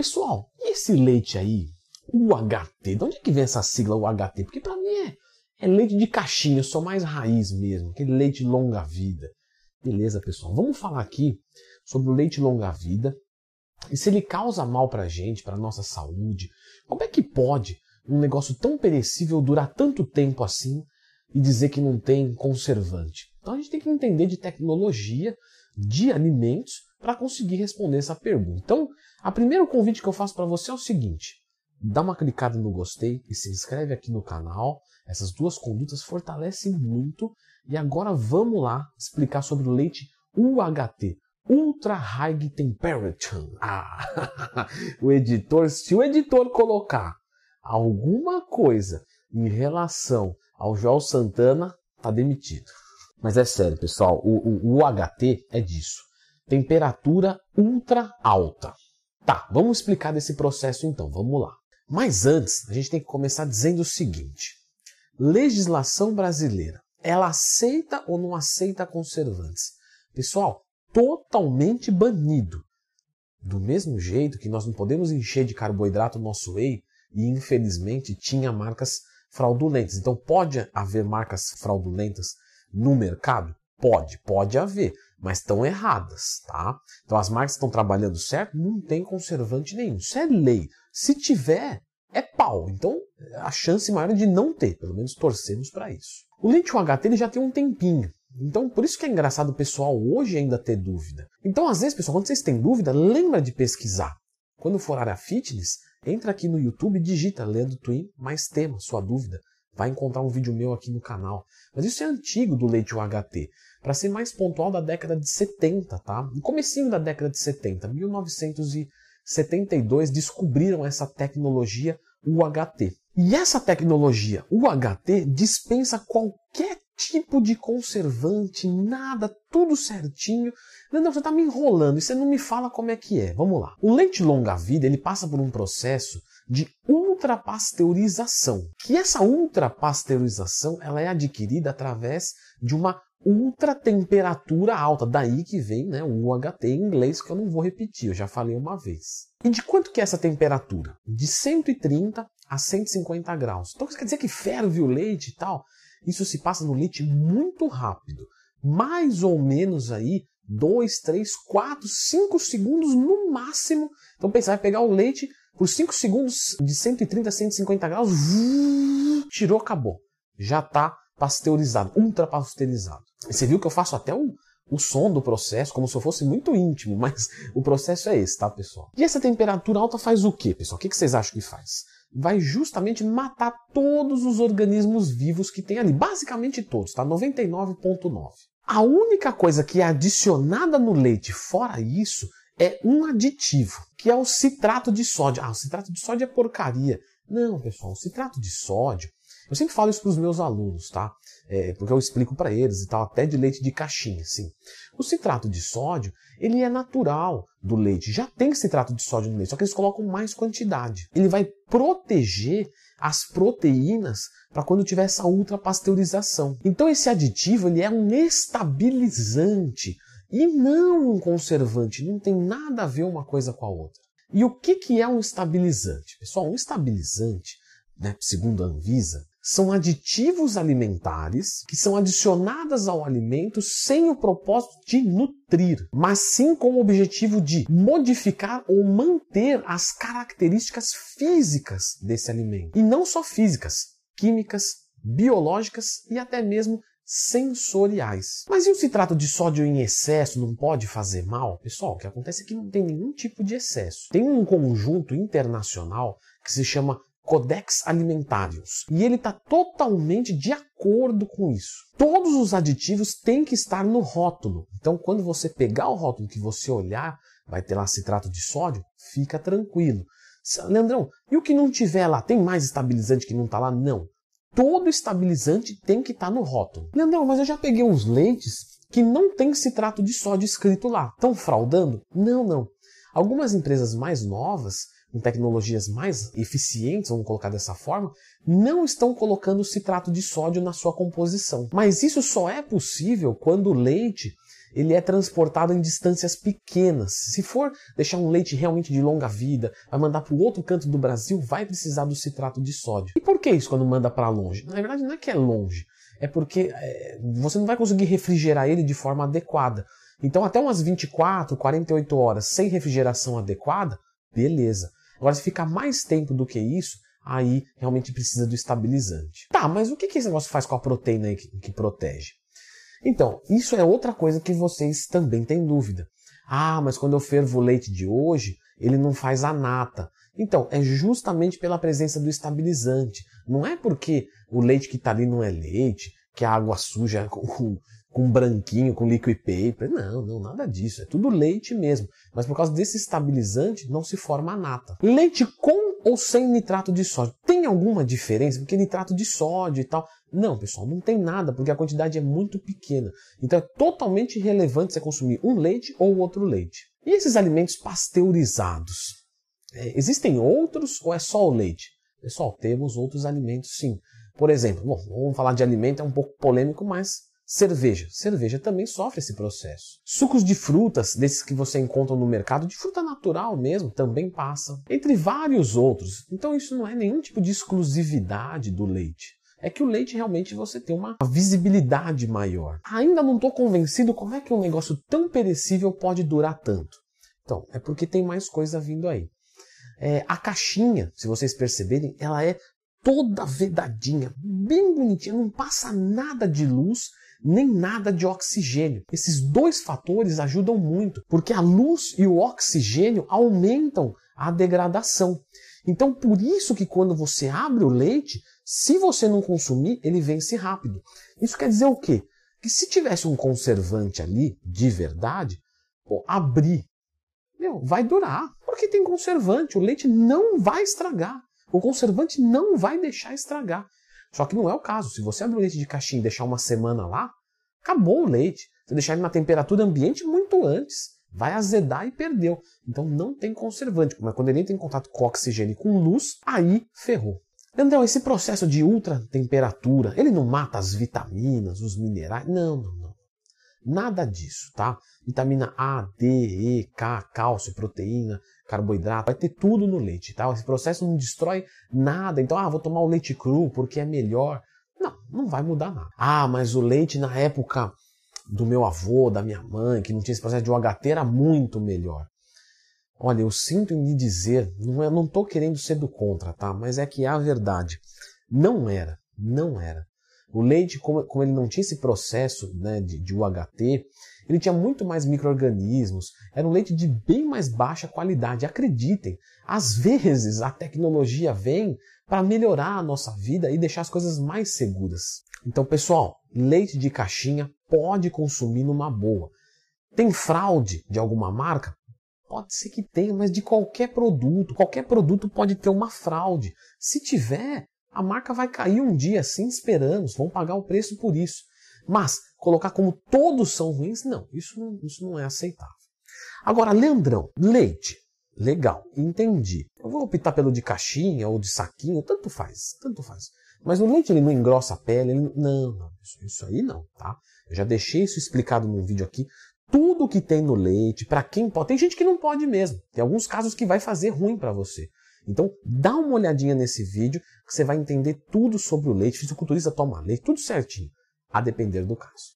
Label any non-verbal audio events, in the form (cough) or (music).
Pessoal, e esse leite aí, UHT? De onde é que vem essa sigla UHT? Porque para mim é, é leite de caixinha, sou mais raiz mesmo, aquele leite longa vida. Beleza, pessoal? Vamos falar aqui sobre o leite longa vida e se ele causa mal para a gente, para nossa saúde. Como é que pode um negócio tão perecível durar tanto tempo assim e dizer que não tem conservante? Então a gente tem que entender de tecnologia, de alimentos, para conseguir responder essa pergunta. Então, a primeiro convite que eu faço para você é o seguinte: dá uma clicada no gostei e se inscreve aqui no canal. Essas duas condutas fortalecem muito. E agora vamos lá explicar sobre o leite UHT, Ultra High Temperature. Ah, (laughs) o editor, se o editor colocar alguma coisa em relação ao Joel Santana, tá demitido. Mas é sério, pessoal, o, o, o UHT é disso. Temperatura ultra alta. Tá, vamos explicar desse processo então, vamos lá. Mas antes, a gente tem que começar dizendo o seguinte: legislação brasileira, ela aceita ou não aceita conservantes? Pessoal, totalmente banido. Do mesmo jeito que nós não podemos encher de carboidrato o nosso whey e infelizmente tinha marcas fraudulentas. Então pode haver marcas fraudulentas no mercado? Pode, pode haver, mas estão erradas, tá? Então as marcas estão trabalhando certo, não tem conservante nenhum. Isso é lei. Se tiver, é pau. Então a chance maior é de não ter, pelo menos torcemos para isso. O leite UHT ele já tem um tempinho. Então, por isso que é engraçado o pessoal hoje ainda ter dúvida. Então, às vezes, pessoal, quando vocês têm dúvida, lembra de pesquisar. Quando for área fitness, entra aqui no YouTube e digita Leandro Twin mais tema, sua dúvida. Vai encontrar um vídeo meu aqui no canal. Mas isso é antigo do leite UHT. Para ser mais pontual, da década de 70, tá? No comecinho da década de 70, 1972, descobriram essa tecnologia UHT. E essa tecnologia UHT dispensa qualquer tipo de conservante, nada, tudo certinho. Leandro, você está me enrolando você não me fala como é que é. Vamos lá. O leite longa-vida, ele passa por um processo de ultrapasteurização. Que essa ultrapasteurização, ela é adquirida através de uma ultratemperatura alta. Daí que vem né, o UHT em inglês, que eu não vou repetir, eu já falei uma vez. E de quanto que é essa temperatura? De 130 a 150 graus. Então isso quer dizer que ferve o leite e tal. Isso se passa no leite muito rápido. Mais ou menos aí 2, 3, 4, 5 segundos no máximo. Então pensa, vai pegar o leite por 5 segundos de 130 a 150 graus, tirou, acabou. Já está pasteurizado, ultra pasteurizado. Você viu que eu faço até o, o som do processo, como se eu fosse muito íntimo, (laughs) mas o processo é esse, tá, pessoal? E essa temperatura alta faz o quê, pessoal? O que vocês acham que faz? vai justamente matar todos os organismos vivos que tem ali, basicamente todos, tá? 99.9. A única coisa que é adicionada no leite fora isso é um aditivo, que é o citrato de sódio. Ah, o citrato de sódio é porcaria. Não, pessoal, o citrato de sódio eu sempre falo isso para os meus alunos, tá? É, porque eu explico para eles e tal, até de leite de caixinha, assim. O citrato de sódio, ele é natural do leite. Já tem citrato de sódio no leite, só que eles colocam mais quantidade. Ele vai proteger as proteínas para quando tiver essa ultrapasteurização. Então esse aditivo, ele é um estabilizante e não um conservante. Não tem nada a ver uma coisa com a outra. E o que, que é um estabilizante? Pessoal, um estabilizante, né, segundo a Anvisa, são aditivos alimentares que são adicionadas ao alimento sem o propósito de nutrir, mas sim com o objetivo de modificar ou manter as características físicas desse alimento. E não só físicas, químicas, biológicas e até mesmo sensoriais. Mas e o citrato de sódio em excesso não pode fazer mal? Pessoal, o que acontece é que não tem nenhum tipo de excesso. Tem um conjunto internacional que se chama Codex Alimentários. E ele está totalmente de acordo com isso. Todos os aditivos têm que estar no rótulo. Então, quando você pegar o rótulo que você olhar, vai ter lá citrato de sódio, fica tranquilo. Leandrão, e o que não tiver lá, tem mais estabilizante que não está lá? Não. Todo estabilizante tem que estar tá no rótulo. Leandrão, mas eu já peguei uns leites que não tem citrato de sódio escrito lá. Estão fraudando? Não, não. Algumas empresas mais novas com tecnologias mais eficientes, vamos colocar dessa forma, não estão colocando citrato de sódio na sua composição. Mas isso só é possível quando o leite ele é transportado em distâncias pequenas. Se for deixar um leite realmente de longa vida, vai mandar para o outro canto do Brasil, vai precisar do citrato de sódio. E por que isso quando manda para longe? Na verdade, não é que é longe, é porque é, você não vai conseguir refrigerar ele de forma adequada. Então, até umas 24, 48 horas sem refrigeração adequada, beleza. Agora, se ficar mais tempo do que isso, aí realmente precisa do estabilizante. Tá, mas o que, que esse negócio faz com a proteína que, que protege? Então, isso é outra coisa que vocês também têm dúvida. Ah, mas quando eu fervo o leite de hoje, ele não faz a nata. Então, é justamente pela presença do estabilizante. Não é porque o leite que está ali não é leite, que a água suja (laughs) com branquinho, com liquid paper. Não, não, nada disso. É tudo leite mesmo. Mas por causa desse estabilizante, não se forma a nata. Leite com ou sem nitrato de sódio. Tem alguma diferença? Porque nitrato de sódio e tal. Não, pessoal, não tem nada, porque a quantidade é muito pequena. Então é totalmente irrelevante você consumir um leite ou outro leite. E esses alimentos pasteurizados? É, existem outros ou é só o leite? Pessoal, temos outros alimentos sim. Por exemplo, bom, vamos falar de alimento, é um pouco polêmico, mas cerveja. Cerveja também sofre esse processo. Sucos de frutas, desses que você encontra no mercado, de fruta natural mesmo, também passam. Entre vários outros. Então isso não é nenhum tipo de exclusividade do leite é que o leite realmente você tem uma visibilidade maior. Ainda não estou convencido como é que um negócio tão perecível pode durar tanto. Então, é porque tem mais coisa vindo aí. É, a caixinha, se vocês perceberem, ela é toda vedadinha, bem bonitinha, não passa nada de luz nem nada de oxigênio. Esses dois fatores ajudam muito, porque a luz e o oxigênio aumentam a degradação. Então, por isso que quando você abre o leite, se você não consumir, ele vence rápido. Isso quer dizer o quê? Que se tivesse um conservante ali, de verdade, pô, abrir, meu, vai durar. Porque tem conservante, o leite não vai estragar. O conservante não vai deixar estragar. Só que não é o caso. Se você abrir o leite de caixinha e deixar uma semana lá, acabou o leite. Você deixar ele na temperatura ambiente muito antes. Vai azedar e perdeu. Então não tem conservante. Mas quando ele entra em contato com oxigênio e com luz, aí ferrou. Leandrão, esse processo de ultra temperatura, ele não mata as vitaminas, os minerais? Não, não, não. Nada disso, tá? Vitamina A, D, E, K, cálcio, proteína, carboidrato, vai ter tudo no leite, tá? Esse processo não destrói nada. Então, ah, vou tomar o leite cru porque é melhor. Não, não vai mudar nada. Ah, mas o leite na época do meu avô, da minha mãe, que não tinha esse processo de UHT, era muito melhor. Olha, eu sinto em dizer, não, eu não estou querendo ser do contra, tá? Mas é que é a verdade. Não era, não era. O leite, como, como ele não tinha esse processo né, de, de UHT, ele tinha muito mais micro-organismos, era um leite de bem mais baixa qualidade. Acreditem, às vezes a tecnologia vem para melhorar a nossa vida e deixar as coisas mais seguras. Então, pessoal, leite de caixinha pode consumir numa boa. Tem fraude de alguma marca? Pode ser que tenha, mas de qualquer produto. Qualquer produto pode ter uma fraude. Se tiver, a marca vai cair um dia, assim esperamos, vão pagar o preço por isso. Mas colocar como todos são ruins, não, isso não, isso não é aceitável. Agora, Leandrão, leite. Legal, entendi. Eu vou optar pelo de caixinha ou de saquinho, tanto faz, tanto faz. Mas o leite ele não engrossa a pele, ele... não, não, isso, isso aí não, tá? Eu já deixei isso explicado num vídeo aqui tudo que tem no leite, para quem pode. Tem gente que não pode mesmo. Tem alguns casos que vai fazer ruim para você. Então, dá uma olhadinha nesse vídeo que você vai entender tudo sobre o leite. Fisiculturista toma leite, tudo certinho, a depender do caso.